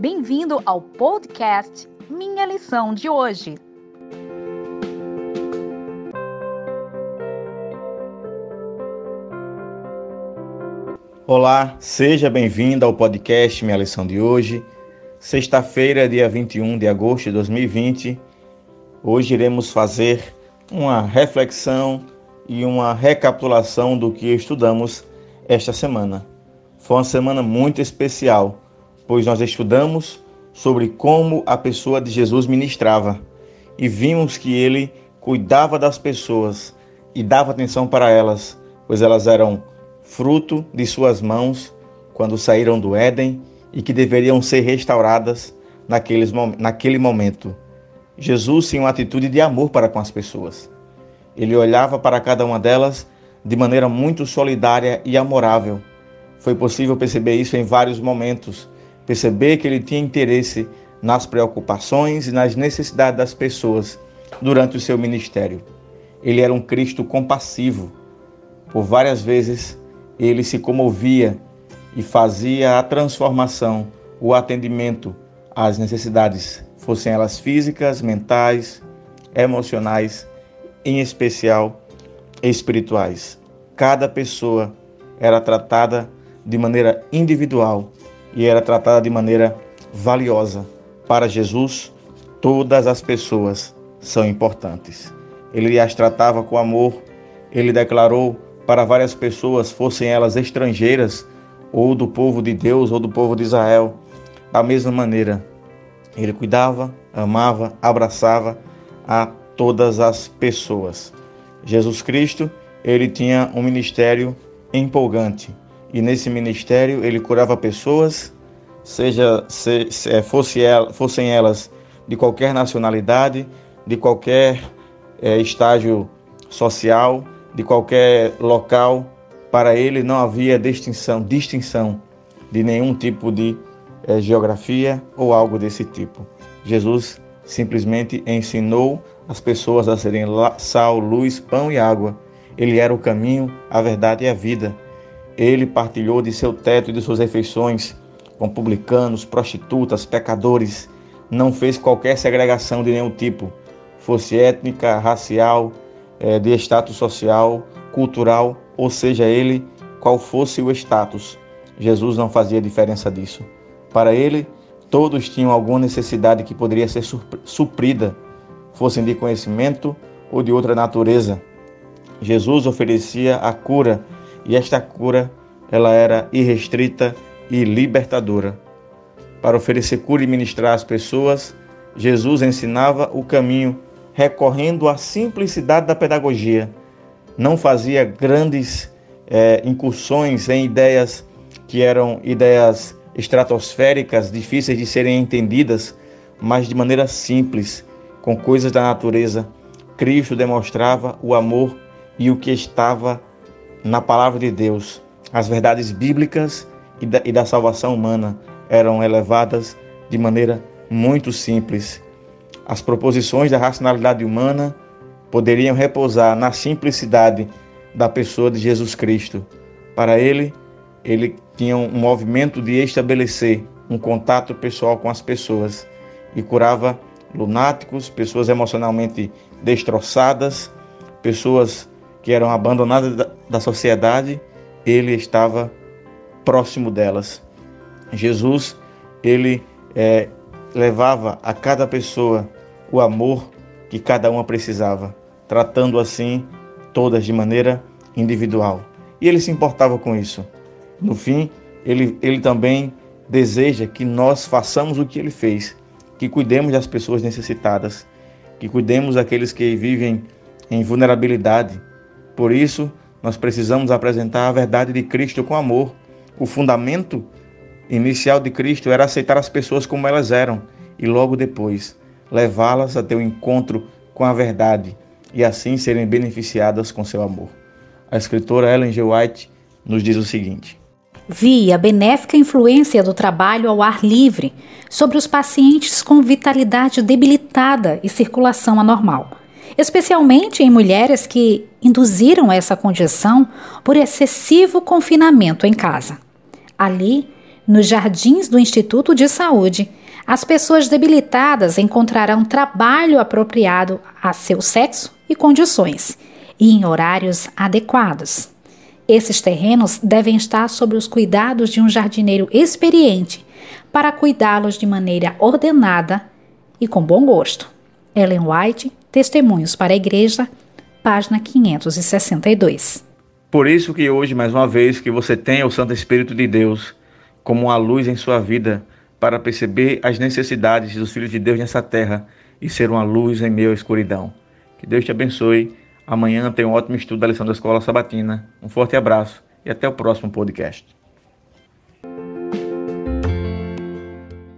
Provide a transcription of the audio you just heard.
Bem-vindo ao podcast Minha Lição de Hoje. Olá, seja bem-vindo ao podcast Minha Lição de Hoje. Sexta-feira, dia 21 de agosto de 2020. Hoje iremos fazer uma reflexão e uma recapitulação do que estudamos esta semana. Foi uma semana muito especial, pois nós estudamos sobre como a pessoa de Jesus ministrava e vimos que ele cuidava das pessoas e dava atenção para elas, pois elas eram fruto de suas mãos quando saíram do Éden e que deveriam ser restauradas naqueles, naquele momento. Jesus tinha uma atitude de amor para com as pessoas. Ele olhava para cada uma delas de maneira muito solidária e amorável. Foi possível perceber isso em vários momentos, perceber que ele tinha interesse nas preocupações e nas necessidades das pessoas durante o seu ministério. Ele era um Cristo compassivo. Por várias vezes ele se comovia e fazia a transformação, o atendimento às necessidades, fossem elas físicas, mentais, emocionais, em especial espirituais. Cada pessoa era tratada de maneira individual e era tratada de maneira valiosa. Para Jesus, todas as pessoas são importantes. Ele as tratava com amor, ele declarou para várias pessoas, fossem elas estrangeiras ou do povo de Deus ou do povo de Israel. Da mesma maneira, ele cuidava, amava, abraçava a todas as pessoas. Jesus Cristo, ele tinha um ministério empolgante e nesse ministério ele curava pessoas, seja se, se, é, fosse ela, fossem elas de qualquer nacionalidade, de qualquer é, estágio social, de qualquer local, para ele não havia distinção, distinção de nenhum tipo de é, geografia ou algo desse tipo. Jesus simplesmente ensinou as pessoas a serem sal, luz, pão e água. Ele era o caminho, a verdade e a vida. Ele partilhou de seu teto e de suas refeições com publicanos, prostitutas, pecadores. Não fez qualquer segregação de nenhum tipo, fosse étnica, racial, é, de status social, cultural, ou seja, ele qual fosse o status. Jesus não fazia diferença disso. Para ele, todos tinham alguma necessidade que poderia ser suprida, fossem de conhecimento ou de outra natureza. Jesus oferecia a cura e esta cura ela era irrestrita e libertadora. Para oferecer cura e ministrar às pessoas, Jesus ensinava o caminho recorrendo à simplicidade da pedagogia. Não fazia grandes é, incursões em ideias que eram ideias estratosféricas, difíceis de serem entendidas, mas de maneira simples, com coisas da natureza. Cristo demonstrava o amor e o que estava na palavra de Deus. As verdades bíblicas e da, e da salvação humana eram elevadas de maneira muito simples as proposições da racionalidade humana poderiam repousar na simplicidade da pessoa de Jesus Cristo. Para ele, ele tinha um movimento de estabelecer um contato pessoal com as pessoas e curava lunáticos, pessoas emocionalmente destroçadas, pessoas que eram abandonadas da sociedade, ele estava próximo delas. Jesus, ele é, levava a cada pessoa o amor que cada uma precisava, tratando assim todas de maneira individual. E ele se importava com isso. No fim, ele, ele também deseja que nós façamos o que ele fez, que cuidemos das pessoas necessitadas, que cuidemos daqueles que vivem em vulnerabilidade. Por isso, nós precisamos apresentar a verdade de Cristo com amor. O fundamento inicial de Cristo era aceitar as pessoas como elas eram e logo depois levá-las a ter um encontro com a verdade e assim serem beneficiadas com seu amor. A escritora Ellen G. White nos diz o seguinte: Vi a benéfica influência do trabalho ao ar livre sobre os pacientes com vitalidade debilitada e circulação anormal, especialmente em mulheres que induziram essa condição por excessivo confinamento em casa. Ali, Nos jardins do Instituto de Saúde, as pessoas debilitadas encontrarão trabalho apropriado a seu sexo e condições, e em horários adequados. Esses terrenos devem estar sob os cuidados de um jardineiro experiente para cuidá-los de maneira ordenada e com bom gosto. Ellen White, Testemunhos para a Igreja, página 562. Por isso que hoje, mais uma vez, que você tenha o Santo Espírito de Deus como uma luz em sua vida para perceber as necessidades dos filhos de Deus nessa terra e ser uma luz em meio à escuridão. Que Deus te abençoe. Amanhã tem um ótimo estudo da lição da Escola Sabatina. Um forte abraço e até o próximo podcast.